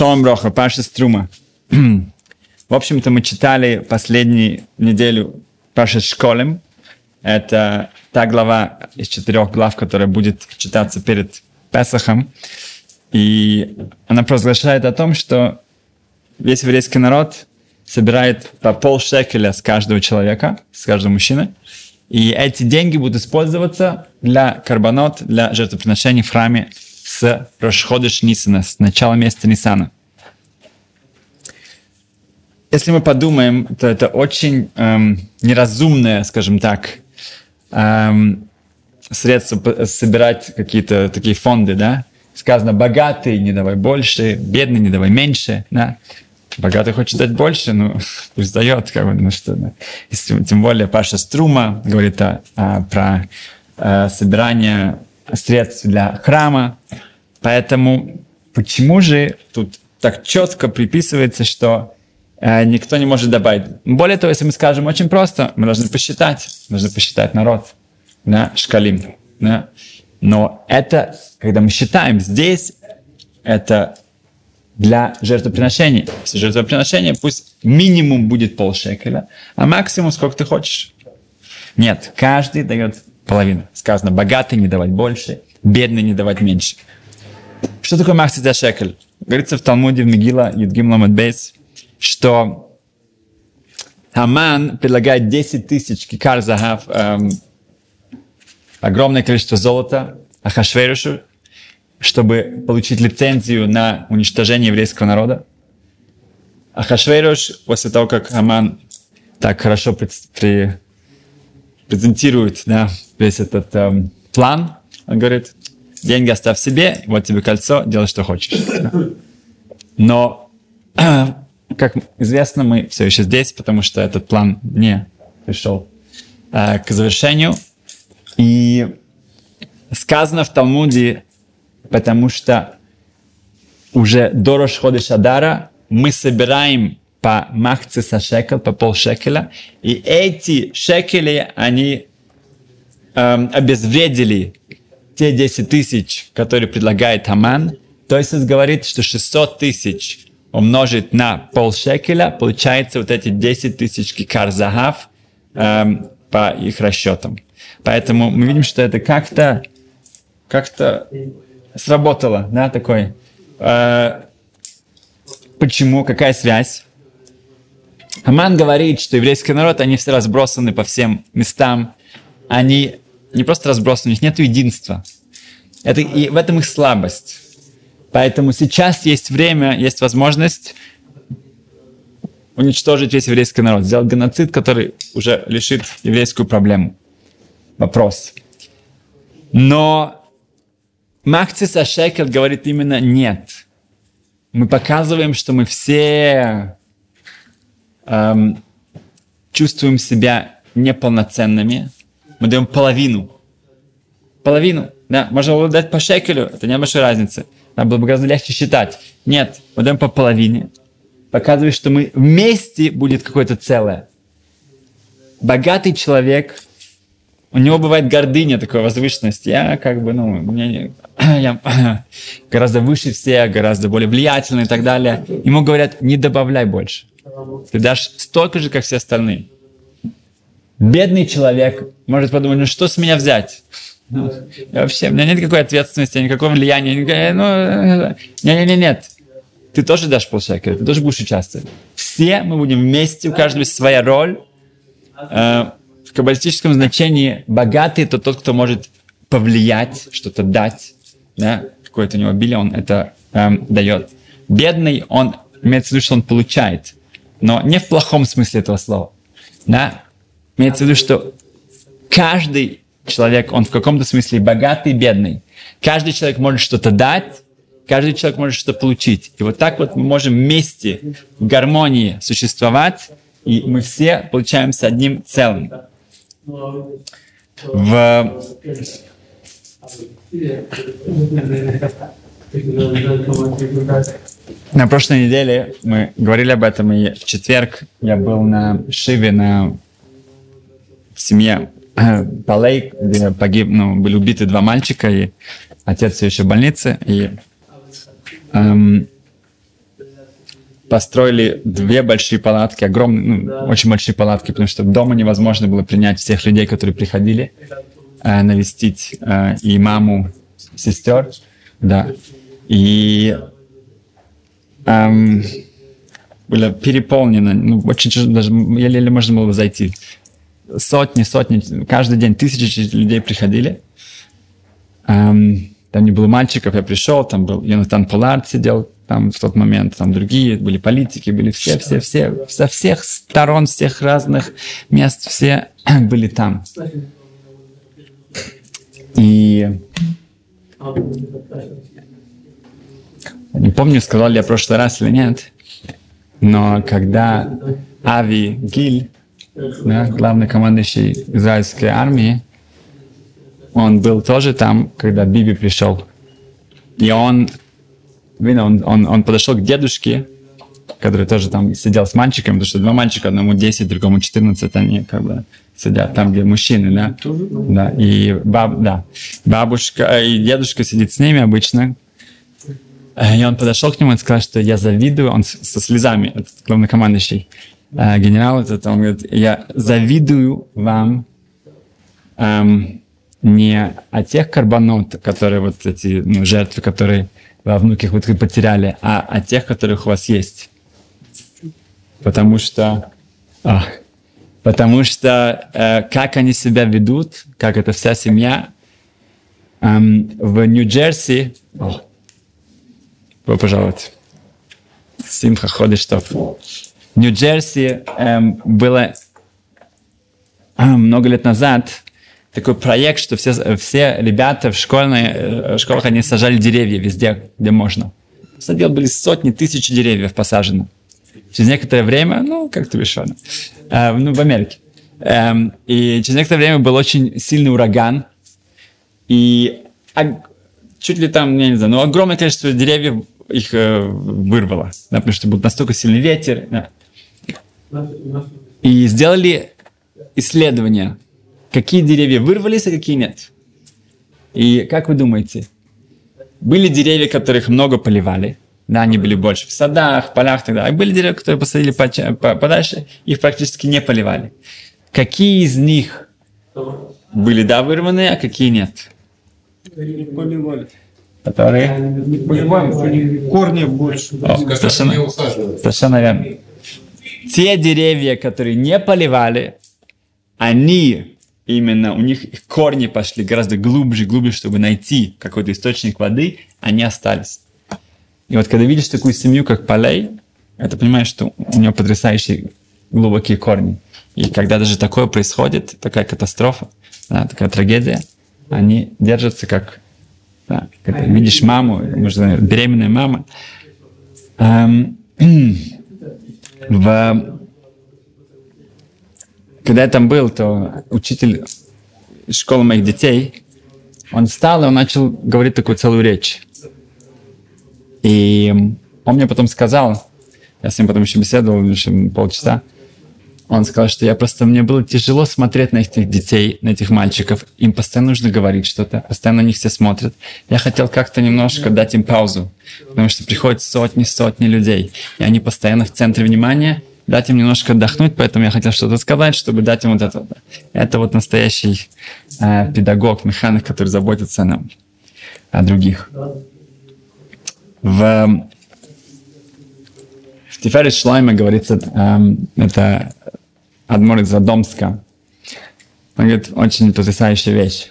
Шалом Броха, Паша Струма. В общем-то, мы читали последнюю неделю Паша Школем. Это та глава из четырех глав, которая будет читаться перед Песахом. И она провозглашает о том, что весь еврейский народ собирает по полшекеля с каждого человека, с каждого мужчины. И эти деньги будут использоваться для карбонот, для жертвоприношений в храме с Рошходыш Нисана, с начала месяца Нисана. Если мы подумаем, то это очень эм, неразумное, скажем так, эм, средство собирать какие-то такие фонды, да? Сказано, богатый не давай больше, бедный не давай меньше, да? Богатый хочет дать больше, ну, пусть дает, как бы, ну что, да. Если, тем более Паша Струма говорит о, о, про о, собирание средств для храма, поэтому почему же тут так четко приписывается, что э, никто не может добавить. Более того, если мы скажем очень просто, мы должны посчитать, должны посчитать народ, да, шкалим, да. Но это, когда мы считаем здесь, это для жертвоприношения. Если жертвоприношение, пусть минимум будет полшекеля, а максимум сколько ты хочешь. Нет, каждый дает половину. Сказано, богатый не давать больше, бедный не давать меньше. Что такое махцит за шекель? Говорится в Талмуде, в Мигила, Юдгим Ламадбейс, что Аман предлагает 10 тысяч кикар загав, эм, огромное количество золота Ахашверушу, чтобы получить лицензию на уничтожение еврейского народа. Ахашверуш, после того, как Аман так хорошо при, при, презентирует да, весь этот эм, план, он говорит, деньги оставь себе, вот тебе кольцо, делай, что хочешь. Но, как известно, мы все еще здесь, потому что этот план не пришел э, к завершению. И сказано в Талмуде, потому что уже до Рошхода Шадара мы собираем по махце со шекел, по полшекеля, и эти шекели, они эм, обезвредили те 10 тысяч, которые предлагает Аман, то есть он говорит, что 600 тысяч умножить на полшекеля, получается вот эти 10 тысяч кикар загав эм, по их расчетам. Поэтому мы видим, что это как-то как-то сработало, да, такой. Э, почему? Какая связь? Аман говорит, что еврейский народ, они все разбросаны по всем местам. Они не просто разбросаны, у них нет единства. Это, и в этом их слабость. Поэтому сейчас есть время, есть возможность уничтожить весь еврейский народ, сделать геноцид, который уже лишит еврейскую проблему. Вопрос. Но Махцис Ашекел говорит именно нет. Мы показываем, что мы все эм, чувствуем себя неполноценными, мы даем половину. Половину, да. Можно дать по шекелю, это не большой разницы. Нам было бы гораздо легче считать. Нет, мы даем по половине. Показывает, что мы вместе будет какое-то целое. Богатый человек, у него бывает гордыня, такая возвышенность. Я как бы, ну, у меня не, я гораздо выше всех, гораздо более влиятельный и так далее. Ему говорят, не добавляй больше. Ты дашь столько же, как все остальные. Бедный человек может подумать, ну что с меня взять? Ну, вообще, у меня нет никакой ответственности, никакого влияния. Никакой, ну, нет, нет, нет. Ты тоже дашь полшекеля, ты тоже будешь участвовать. Все мы будем вместе, у каждого есть своя роль. Э, в каббалистическом значении богатый – это тот, кто может повлиять, что-то дать. Да? Какое-то у него обилие, он это эм, дает. Бедный, он имеется в виду, что он получает. Но не в плохом смысле этого слова. Да? Имеется в виду, что каждый человек, он в каком-то смысле богатый, бедный. Каждый человек может что-то дать, каждый человек может что-то получить. И вот так вот мы можем вместе в гармонии существовать, и мы все получаемся одним целым. В... На прошлой неделе мы говорили об этом, и в четверг я был на Шиве, на в семье э, Палей, где погиб, ну, были убиты два мальчика, и отец все еще в больнице. И эм, построили две большие палатки, огромные, ну, очень большие палатки, потому что дома невозможно было принять всех людей, которые приходили э, навестить э, и маму, сестер, да. И эм, было переполнено, ну, очень тяжело, даже еле-еле можно было зайти. Сотни, сотни, каждый день тысячи людей приходили. Эм, там не было мальчиков, я пришел, там был Йонатан Полард сидел там в тот момент, там другие, были политики, были все, все, все, со всех сторон, всех разных мест, все были там. И не помню, сказал ли я в прошлый раз или нет, но когда Ави Гиль, да, главный командующий израильской армии, он был тоже там, когда Биби пришел. И он, видно, он, он, он подошел к дедушке, который тоже там сидел с мальчиком, потому что два мальчика, одному 10, другому 14, они как бы сидят там, где мужчины, да? Да, и баб, да. бабушка и дедушка сидит с ними обычно. И он подошел к нему и сказал, что я завидую, он со слезами, этот главнокомандующий э, генерал, этот, он говорит, я завидую вам эм, не о тех карбонот, которые вот эти ну, жертвы, которые во внуках вы потеряли, а о тех, которых у вас есть. Потому что, а, потому что э, как они себя ведут, как эта вся семья эм, в Нью-Джерси, о, пожалуйста, Симха ходишь, что в Нью-Джерси эм, было э, много лет назад такой проект, что все, все ребята в, школьной, э, в школах, они сажали деревья везде, где можно. Садил были сотни, тысячи деревьев посажено. Через некоторое время, ну, как ты видишь, э, ну, в Америке. Эм, и через некоторое время был очень сильный ураган. И а, чуть ли там, я не знаю, ну, огромное количество деревьев их э, вырвало. Да, потому что был настолько сильный ветер. Да. И сделали исследования какие деревья вырвались, а какие нет. И как вы думаете, были деревья, которых много поливали, да, они были больше в садах, полях далее. А были деревья, которые посадили подальше, их практически не поливали. Какие из них были, да, вырваны, а какие нет? Поливали. Которые? Поливали, корни больше. О, совершенно, совершенно верно. Те деревья, которые не поливали, они именно у них корни пошли гораздо глубже, глубже, чтобы найти какой-то источник воды, они остались. И вот когда видишь такую семью, как Полей, это понимаешь, что у него потрясающие глубокие корни. И когда даже такое происходит, такая катастрофа, да, такая трагедия, они держатся как... Да, когда видишь маму, может, беременная мама, эм, в когда я там был, то учитель школы моих детей, он встал и он начал говорить такую целую речь. И он мне потом сказал, я с ним потом еще беседовал, еще полчаса, он сказал, что я просто, мне было тяжело смотреть на этих детей, на этих мальчиков. Им постоянно нужно говорить что-то, постоянно на них все смотрят. Я хотел как-то немножко дать им паузу, потому что приходят сотни-сотни людей, и они постоянно в центре внимания, дать им немножко отдохнуть, поэтому я хотел что-то сказать, чтобы дать им вот это. Это вот настоящий э, педагог, механик, который заботится о нам, о других. В, в Тиферет Шлайме говорится, э, это Адмор из Задомска. Он говорит очень потрясающая вещь.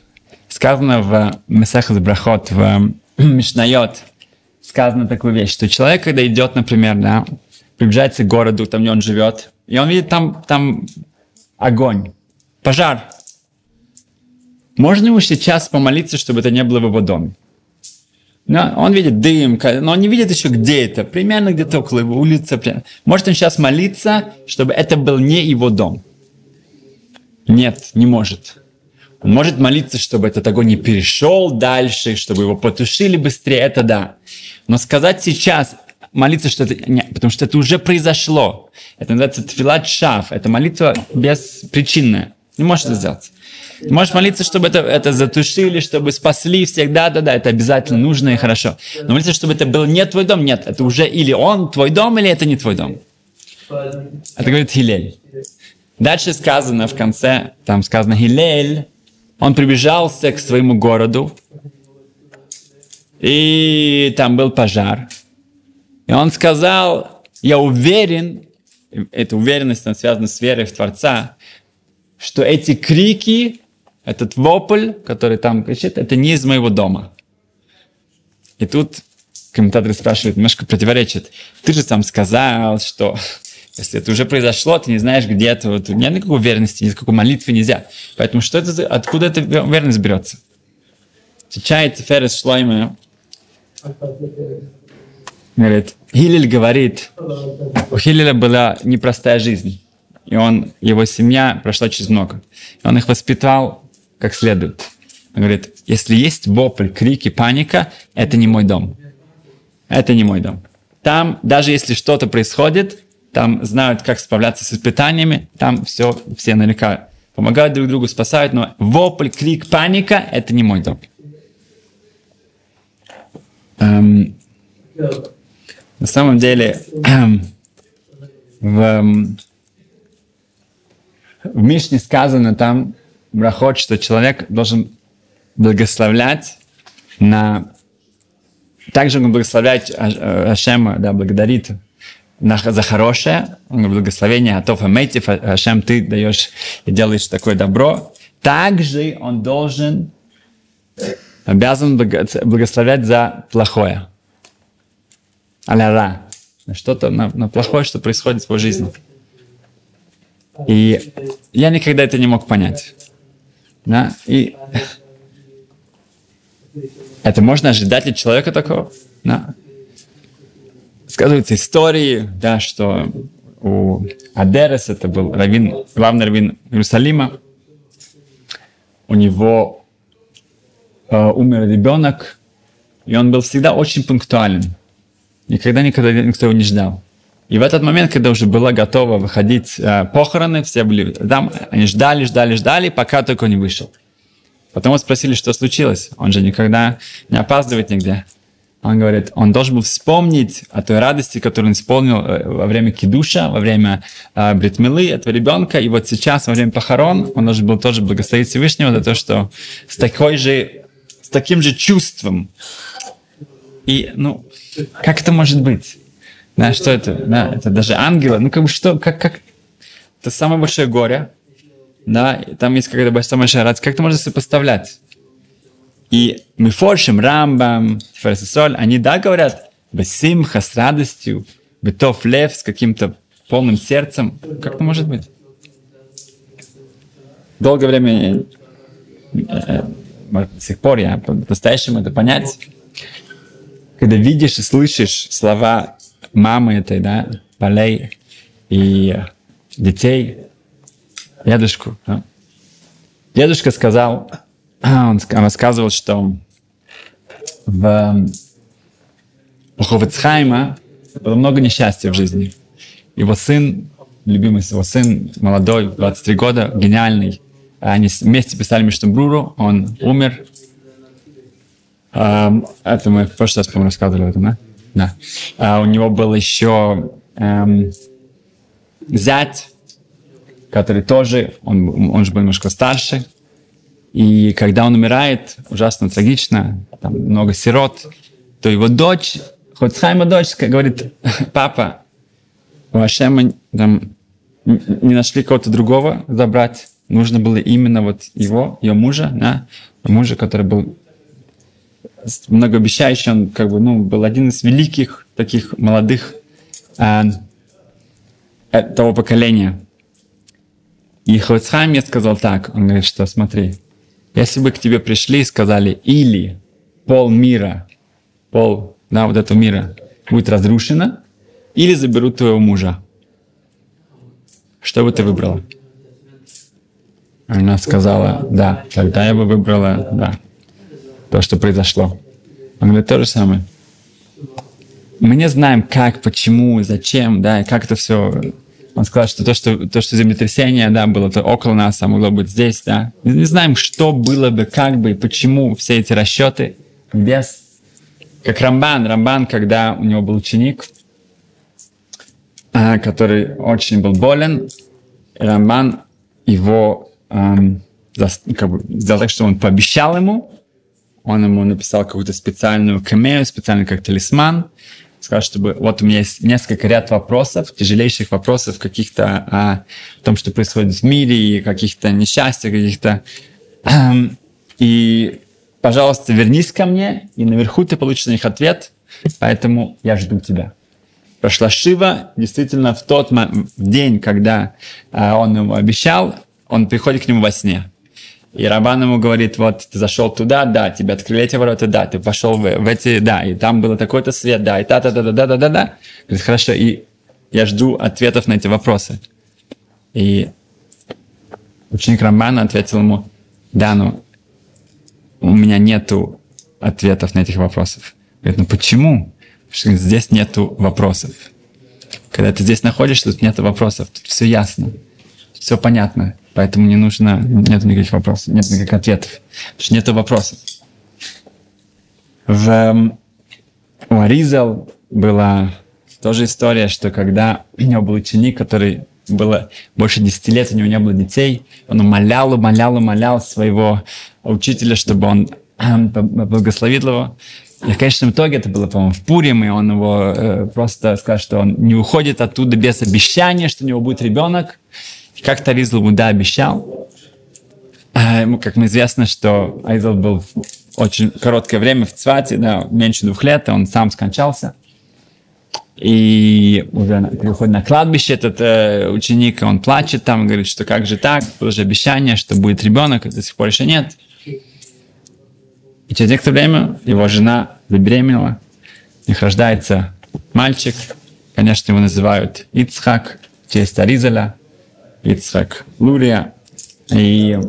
Сказано в Месахас Брахот, в Мишнайот, сказано такую вещь, что человек, когда идет, например, да, приближается к городу, там где он живет, и он видит там, там огонь, пожар. Можно ему сейчас помолиться, чтобы это не было в его доме? Но он видит дым, но он не видит еще где это, примерно где-то около его улицы. Может он сейчас молиться, чтобы это был не его дом? Нет, не может. Он может молиться, чтобы этот огонь не перешел дальше, чтобы его потушили быстрее, это да. Но сказать сейчас, молиться, что это... Нет, потому что это уже произошло. Это называется тфилат шаф. Это молитва беспричинная. Не можешь это сделать. Можешь молиться, чтобы это, это затушили, чтобы спасли всех. Да, да, да, это обязательно нужно и хорошо. Но молиться, чтобы это был не твой дом. Нет, это уже или он твой дом, или это не твой дом. Это говорит Хилель. Дальше сказано в конце, там сказано Хилель, он прибежался к своему городу, и там был пожар. И он сказал, я уверен, эта уверенность она связана с верой в Творца, что эти крики, этот вопль, который там кричит, это не из моего дома. И тут комментаторы спрашивают, немножко противоречит. Ты же сам сказал, что если это уже произошло, ты не знаешь, где это, вот, нет никакой уверенности, никакой молитвы нельзя. Поэтому что это, откуда эта уверенность берется? Отвечает Ферес Шлойме, говорит, Хилель говорит, у Хилеля была непростая жизнь, и он, его семья прошла через много. И он их воспитал как следует. Он говорит, если есть вопль, крики, паника, это не мой дом. Это не мой дом. Там, даже если что-то происходит, там знают, как справляться с испытаниями, там все, все наверняка помогают друг другу, спасают, но вопль, крик, паника – это не мой дом. Эм, на самом деле, эм, в, эм, в Мишне сказано там, брахот, что человек должен благословлять на... Также он благословлять Ашема, да, благодарит за хорошее, благословение, Атофа Мейтив, Ашем, ты даешь и делаешь такое добро. Также он должен, обязан благословлять за плохое. Аляра. Что-то на, на плохое, что происходит в его жизни. И я никогда это не мог понять. Да? И это можно ожидать от человека такого? Да? Сказываются истории, да, что у Адерес, это был раввин, главный раввин Иерусалима, у него э, умер ребенок, и он был всегда очень пунктуален. Никогда, никогда никто его не ждал. И в этот момент, когда уже было готово выходить э, похороны, все были там, они ждали, ждали, ждали, пока только не вышел. Потом спросили, что случилось. Он же никогда не опаздывает нигде. Он говорит, он должен был вспомнить о той радости, которую он исполнил э, во время кидуша, во время э, бритмилы этого ребенка. И вот сейчас, во время похорон, он должен был тоже благословить Всевышнего за то, что с такой же, с таким же чувством. И, ну, как это может быть? Да, что это? Да, это даже ангелы. Ну, как бы что, как, как... Это самое большое горе. Да, и там есть какая-то большая радость. Как это можно сопоставлять? И мы форшим Рамбам, Ферсисоль, они да говорят, бесимха, с радостью, бетов лев, с каким-то полным сердцем. Как это может быть? Долгое время, э, может, до сих пор я по-настоящему это понять. Когда видишь и слышишь слова мамы этой, да, полей и детей, дедушку, да. Дедушка сказал, он, рассказывал, что в Ховецхайма было много несчастья в жизни. Его сын, любимый его сын, молодой, 23 года, гениальный, они вместе писали Миштамбруру, он умер. Это мы в прошлый раз, по-моему, рассказывали об этом, да? Да. А у него был еще эм, зять, который тоже, он, он же был немножко старше, и когда он умирает, ужасно трагично, там много сирот, то его дочь, Хоцхайма дочь, говорит, папа, у Ашема там, не нашли кого-то другого забрать, нужно было именно вот его, ее мужа, да, мужа, который был многообещающий, он как бы, ну, был один из великих таких молодых э, того поколения. И Хоцхайм мне сказал так, он говорит, что смотри, если бы к тебе пришли и сказали, или пол мира, пол да, вот этого мира будет разрушено, или заберут твоего мужа, что бы ты выбрала? Она сказала, да, тогда я бы выбрала, да, то, что произошло. Он говорит, то же самое. Мы не знаем, как, почему, зачем, да, и как это все. Он сказал, что то, что, то, что землетрясение, да, было то около нас, а могло быть здесь, да. Мы не знаем, что было бы, как бы, и почему все эти расчеты без... Как Рамбан. Рамбан, когда у него был ученик, а, который очень был болен, Рамбан его эм, как бы, сделал так, что он пообещал ему, он ему написал какую-то специальную камею, специальный как талисман, сказал, чтобы вот у меня есть несколько ряд вопросов, тяжелейших вопросов каких-то о том, что происходит в мире, и каких-то несчастьях, каких-то... Эм, и, пожалуйста, вернись ко мне, и наверху ты получишь на них ответ, поэтому я жду тебя. Прошла Шива, действительно, в тот день, когда э, он ему обещал, он приходит к нему во сне. И Рабан ему говорит, вот ты зашел туда, да, тебе открыли эти ворота, да, ты пошел в, в эти, да, и там был такой-то свет, да, и та-та-та-та-та-та-та. Говорит, хорошо, и я жду ответов на эти вопросы. И ученик Рамбана ответил ему, да, ну, у меня нету ответов на этих вопросов. Говорит, ну почему? Потому что здесь нету вопросов. Когда ты здесь находишься, тут нету вопросов, тут все ясно, все понятно. Поэтому не нужно, нет никаких вопросов, нет никаких ответов. Потому что нет вопросов. В, эм, у Аризал была тоже история, что когда у него был ученик, который было больше 10 лет, у него не было детей, он умолял, умолял, умолял своего учителя, чтобы он эм, благословил его. И в конечном итоге это было, по-моему, в Пурим, и он его э, просто сказал, что он не уходит оттуда без обещания, что у него будет ребенок. Как-то Аризл ему, да, обещал. А ему, как известно, что Аризл был очень короткое время в Цвате, да, меньше двух лет, он сам скончался. И уже приходит на кладбище этот э, ученик, он плачет там, говорит, что как же так, было же обещание, что будет ребенок, а до сих пор еще нет. И через некоторое время его жена забеременела, у них рождается мальчик, конечно, его называют Ицхак, в честь Аризаля. Ицхак Лурия и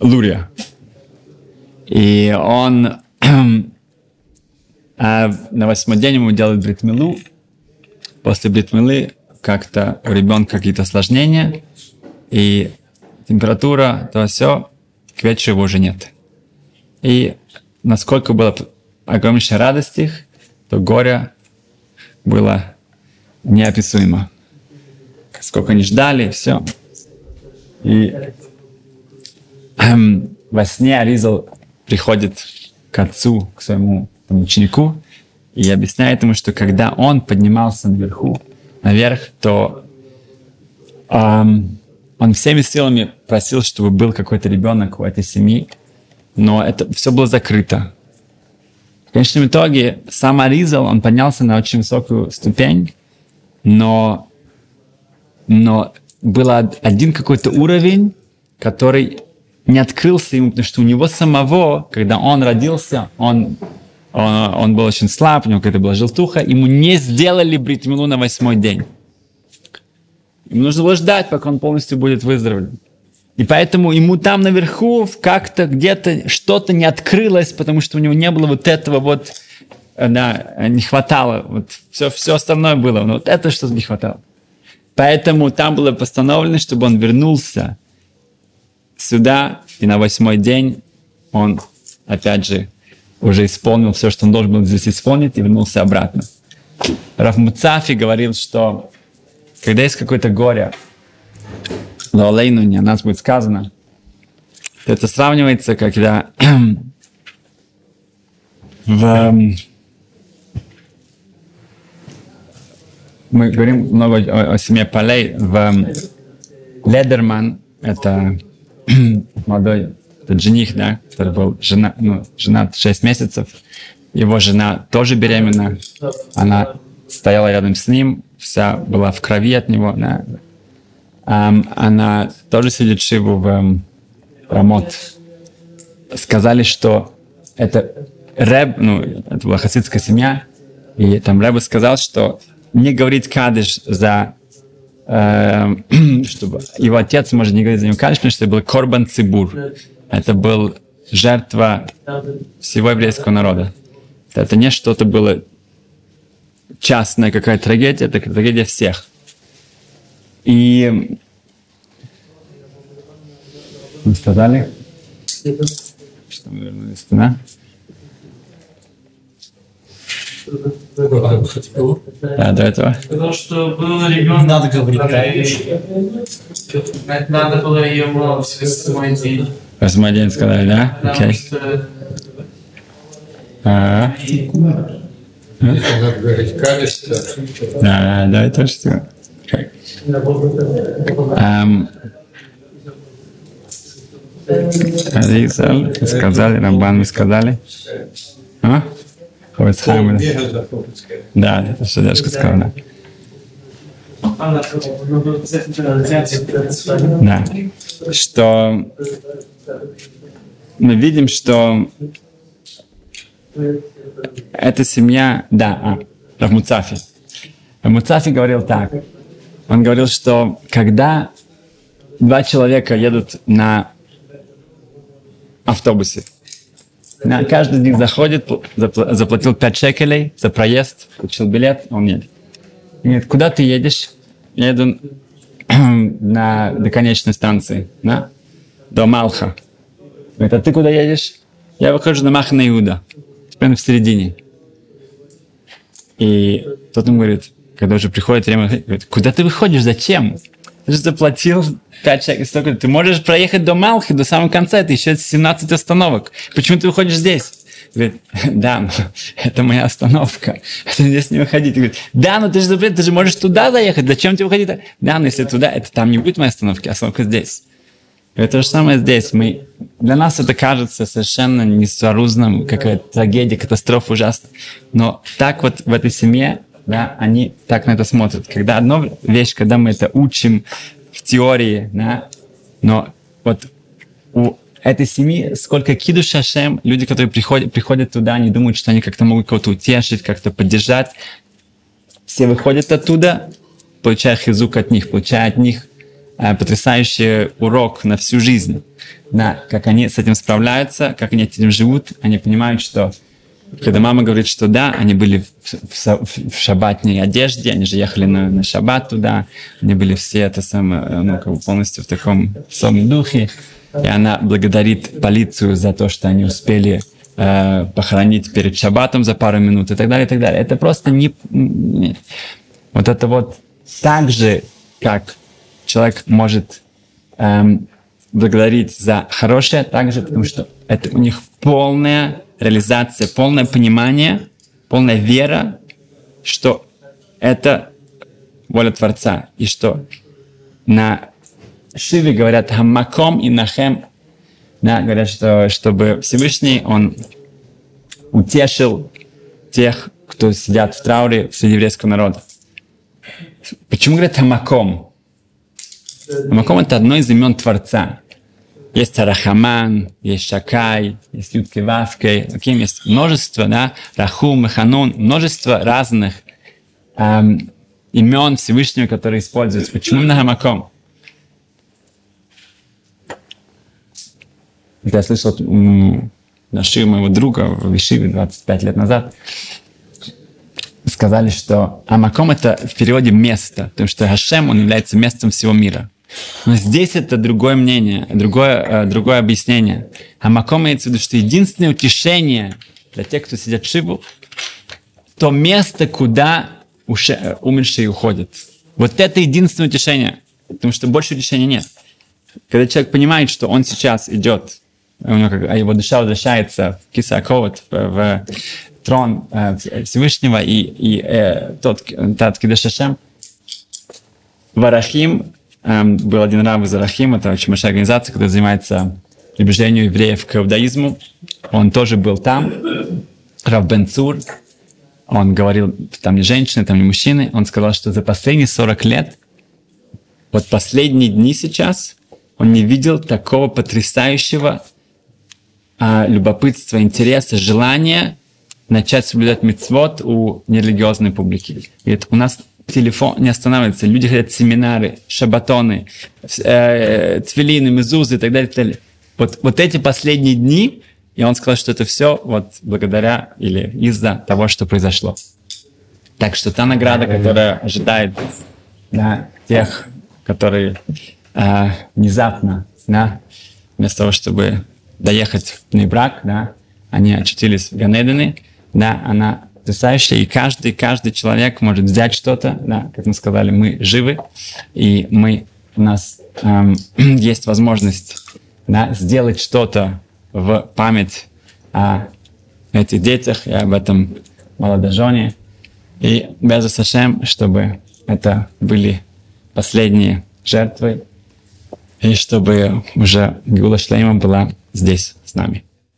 Лурия. И он а на восьмой день ему делают бритмилу. После бритмилы как-то у ребенка какие-то осложнения, и температура, то все, к вечеру его уже нет. И насколько было огромнейшая радость их, то горе было неописуемо сколько они ждали, все. И эм, во сне Аризал приходит к отцу, к своему там, ученику, и объясняет ему, что когда он поднимался наверху, наверх, то эм, он всеми силами просил, чтобы был какой-то ребенок у этой семьи, но это все было закрыто. В конечном итоге сам Аризал, он поднялся на очень высокую ступень, но но был один какой-то уровень, который не открылся ему, потому что у него самого, когда он родился, он, он, он был очень слаб, у него какая-то была желтуха, ему не сделали бритмилу на восьмой день. Ему нужно было ждать, пока он полностью будет выздоровлен. И поэтому ему там наверху как-то где-то что-то не открылось, потому что у него не было вот этого вот, да, не хватало. Вот все, все остальное было, но вот это что-то не хватало. Поэтому там было постановлено, чтобы он вернулся сюда, и на восьмой день он, опять же, уже исполнил все, что он должен был здесь исполнить, и вернулся обратно. Раф Муцафи говорил, что когда есть какое-то горе, Лаолейну не о нас будет сказано, то это сравнивается, когда в мы говорим много о, о семье Полей. В Ледерман, это молодой это жених, да, который был жена, ну, женат 6 месяцев. Его жена тоже беременна. Она стояла рядом с ним, вся была в крови от него. Да. Um, она тоже сидит шиву в um, Рамот. Сказали, что это Реб, ну, это была хасидская семья, и там Реб сказал, что не говорить кадыш за э, чтобы его отец может не говорить за него кадыш, потому что это был корбан цибур. Это был жертва всего еврейского народа. Это не что-то было частная какая-то трагедия, это трагедия всех. И мы сказали, что мы вернулись туда. Да, до этого. Потому что был ребенок. Надо говорить, да. Надо было ему в седьмой день. Восьмой день сказали, да? Окей. А, Надо говорить, качество. Да, да, да, это что? Аризаль, сказали, Рамбан мы сказали. А? Ховецхайм, да. Это что дедушка сказал, да. Да. Что мы видим, что эта семья, да, а, Рав Муцафи. Рав Муцафи говорил так. Он говорил, что когда два человека едут на автобусе, на, каждый из них заходит, запла- заплатил 5 шекелей за проезд, получил билет, он едет. Говорит, куда ты едешь? Я еду на, до конечной станции, да? до Малха. Говорит, а ты куда едешь? Я выхожу на Махна Иуда, прямо в середине. И тот ему говорит, когда уже приходит время, говорит, куда ты выходишь, зачем? Ты же заплатил 5 шекелей, столько. Ты можешь проехать до Малхи, до самого конца, это еще 17 остановок. Почему ты выходишь здесь? Говорит, да, но это моя остановка. Это здесь не выходить. Говорит, да, но ты же запрет, ты же можешь туда заехать. Зачем тебе выходить? Да, но если туда, это там не будет моей остановки, а остановка здесь. И то же самое здесь. Мы, для нас это кажется совершенно несооружным, какая-то трагедия, катастрофа ужасная. Но так вот в этой семье, да, они так на это смотрят. Когда одна вещь, когда мы это учим в теории, да, но вот у этой семьи сколько киду шашем, люди, которые приходят, приходят туда, они думают, что они как-то могут кого-то утешить, как-то поддержать. Все выходят оттуда, получая хизук от них, получая от них э, потрясающий урок на всю жизнь. Да, как они с этим справляются, как они этим живут, они понимают, что когда мама говорит, что да, они были в, в в шабатной одежде, они же ехали на, на шаббат туда, они были все это самое, э, ну, как бы полностью в таком самом духе, и она благодарит полицию за то, что они успели э, похоронить перед шаббатом за пару минут и так далее, и так далее. Это просто не... не- Вот это вот так же, как человек может эм, благодарить за хорошее, также потому что это у них полная реализация, полное понимание, полная вера, что это воля Творца, и что на Шиве говорят Хамаком и Нахем, да, говорят, что чтобы Всевышний, он утешил тех, кто сидят в трауре среди еврейского народа. Почему говорят Хамаком? Хамаком это одно из имен Творца. Есть Рахаман, есть Шакай, есть Ютки Вавкой, таким есть множество, да, Рахум, Ханун, множество разных эм, имен Всевышнего, которые используются. Почему именно Хамаком? Я слышал на шиве моего друга в Ишиве 25 лет назад. Сказали, что Амаком это в переводе место, потому что Хашем, он является местом всего мира. Но здесь это другое мнение, другое, э, другое объяснение. Амаком имеется в виду, что единственное утешение для тех, кто сидят в Шиву, то место, куда уше- э, умершие уходят. Вот это единственное утешение, потому что больше утешения нет. Когда человек понимает, что он сейчас идет, у него как- а его душа возвращается в Кисаковод, в, в трон э, Всевышнего, и, и э, тот, тот Кидуш Хашем, Варахим, эм, был один раб из Арахим, это очень большая организация, которая занимается приближением евреев к иудаизму. Он тоже был там, Рав Бенцур, он говорил, там не женщины, там не мужчины, он сказал, что за последние 40 лет, вот последние дни сейчас, он не видел такого потрясающего а, любопытства, интереса, желания начать соблюдать мецвод у нерелигиозной публики. Говорит, у нас телефон не останавливается, люди хотят семинары, шабатоны, э, твилины, мезузы и так далее, и так далее. Вот, вот эти последние дни, и он сказал, что это все вот благодаря или из-за того, что произошло. Так что та награда, которая ожидает да, тех, которые э, внезапно, да, вместо того, чтобы доехать в Нейбрак, да, они очутились в Ганедене, да, она потрясающая, и каждый, каждый человек может взять что-то, да, как мы сказали, мы живы, и мы, у нас эм, есть возможность да, сделать что-то в память о этих детях и об этом молодожене. И без Сашем, чтобы это были последние жертвы, и чтобы уже Гула Шлейма была здесь с нами.